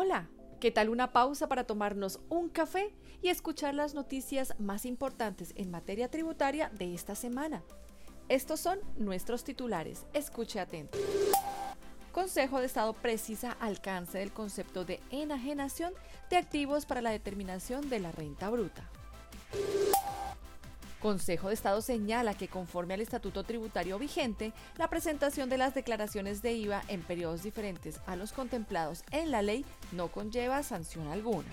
Hola, ¿qué tal una pausa para tomarnos un café y escuchar las noticias más importantes en materia tributaria de esta semana? Estos son nuestros titulares. Escuche atento. Consejo de Estado precisa alcance del concepto de enajenación de activos para la determinación de la renta bruta. Consejo de Estado señala que conforme al estatuto tributario vigente, la presentación de las declaraciones de IVA en periodos diferentes a los contemplados en la ley no conlleva sanción alguna.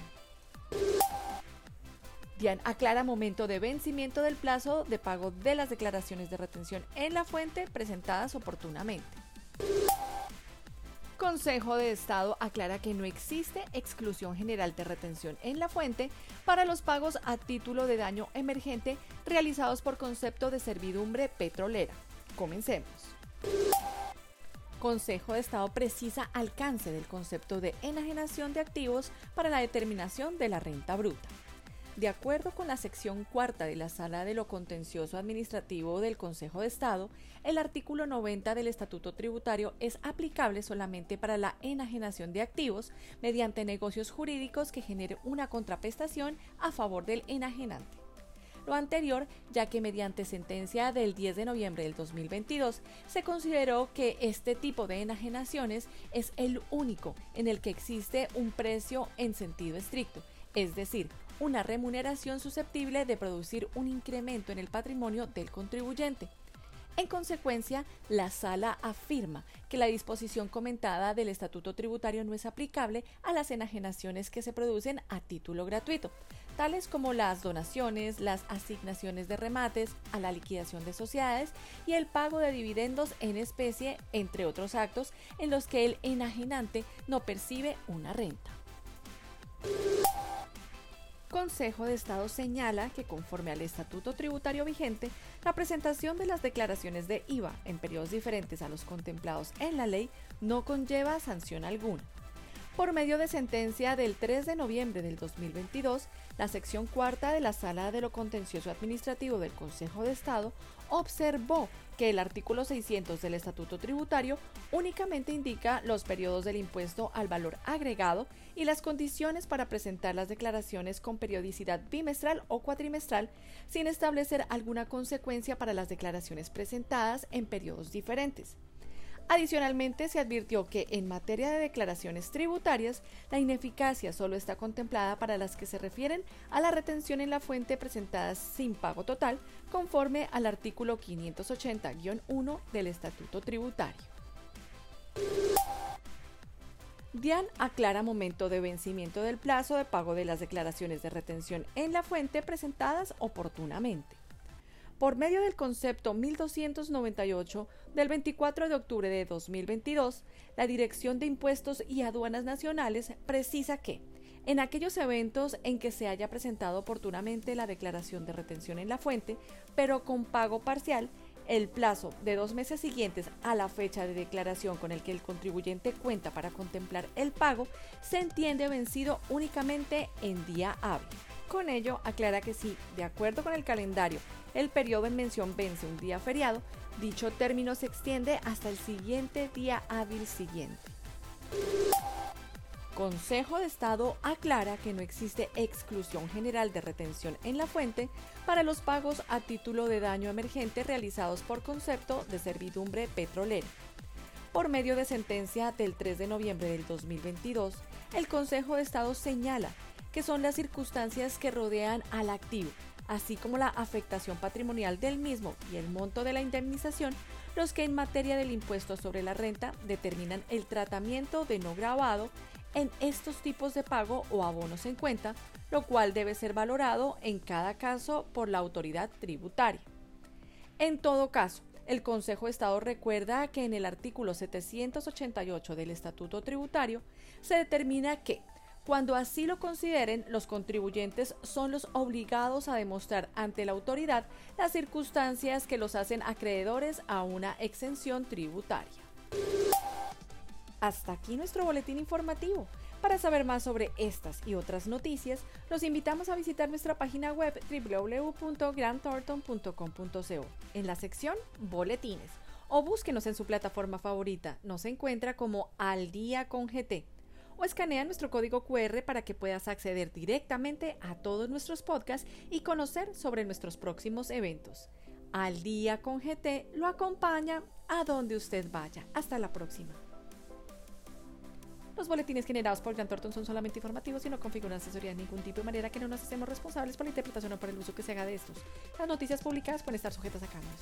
DIAN aclara momento de vencimiento del plazo de pago de las declaraciones de retención en la fuente presentadas oportunamente. Consejo de Estado aclara que no existe exclusión general de retención en la fuente para los pagos a título de daño emergente realizados por concepto de servidumbre petrolera. Comencemos. Consejo de Estado precisa alcance del concepto de enajenación de activos para la determinación de la renta bruta. De acuerdo con la sección cuarta de la Sala de lo Contencioso Administrativo del Consejo de Estado, el artículo 90 del Estatuto Tributario es aplicable solamente para la enajenación de activos mediante negocios jurídicos que genere una contraprestación a favor del enajenante. Lo anterior, ya que mediante sentencia del 10 de noviembre del 2022 se consideró que este tipo de enajenaciones es el único en el que existe un precio en sentido estricto, es decir, una remuneración susceptible de producir un incremento en el patrimonio del contribuyente. En consecuencia, la sala afirma que la disposición comentada del Estatuto Tributario no es aplicable a las enajenaciones que se producen a título gratuito, tales como las donaciones, las asignaciones de remates, a la liquidación de sociedades y el pago de dividendos en especie, entre otros actos en los que el enajenante no percibe una renta. Consejo de Estado señala que conforme al estatuto tributario vigente, la presentación de las declaraciones de IVA en periodos diferentes a los contemplados en la ley no conlleva sanción alguna. Por medio de sentencia del 3 de noviembre del 2022, la sección cuarta de la Sala de lo Contencioso Administrativo del Consejo de Estado observó que el artículo 600 del Estatuto Tributario únicamente indica los periodos del impuesto al valor agregado y las condiciones para presentar las declaraciones con periodicidad bimestral o cuatrimestral, sin establecer alguna consecuencia para las declaraciones presentadas en periodos diferentes. Adicionalmente, se advirtió que en materia de declaraciones tributarias, la ineficacia solo está contemplada para las que se refieren a la retención en la fuente presentadas sin pago total, conforme al artículo 580-1 del Estatuto Tributario. DIAN aclara momento de vencimiento del plazo de pago de las declaraciones de retención en la fuente presentadas oportunamente por medio del concepto 1298 del 24 de octubre de 2022, la Dirección de Impuestos y Aduanas Nacionales precisa que, en aquellos eventos en que se haya presentado oportunamente la declaración de retención en la fuente, pero con pago parcial, el plazo de dos meses siguientes a la fecha de declaración con el que el contribuyente cuenta para contemplar el pago se entiende vencido únicamente en día hábil. Con ello, aclara que si, de acuerdo con el calendario, el periodo en mención vence un día feriado, dicho término se extiende hasta el siguiente día hábil siguiente. Consejo de Estado aclara que no existe exclusión general de retención en la fuente para los pagos a título de daño emergente realizados por concepto de servidumbre petrolera. Por medio de sentencia del 3 de noviembre del 2022, el Consejo de Estado señala que son las circunstancias que rodean al activo, así como la afectación patrimonial del mismo y el monto de la indemnización, los que en materia del impuesto sobre la renta determinan el tratamiento de no grabado en estos tipos de pago o abonos en cuenta, lo cual debe ser valorado en cada caso por la autoridad tributaria. En todo caso, el Consejo de Estado recuerda que en el artículo 788 del Estatuto Tributario se determina que cuando así lo consideren, los contribuyentes son los obligados a demostrar ante la autoridad las circunstancias que los hacen acreedores a una exención tributaria. Hasta aquí nuestro boletín informativo. Para saber más sobre estas y otras noticias, los invitamos a visitar nuestra página web www.grandthornton.com.co en la sección Boletines o búsquenos en su plataforma favorita. Nos encuentra como Al Día con GT o escanea nuestro código QR para que puedas acceder directamente a todos nuestros podcasts y conocer sobre nuestros próximos eventos. Al día con GT lo acompaña a donde usted vaya. Hasta la próxima. Los boletines generados por Grant Thornton son solamente informativos y no configuran asesoría de ningún tipo de manera que no nos hacemos responsables por la interpretación o por el uso que se haga de estos. Las noticias publicadas pueden estar sujetas a cambios.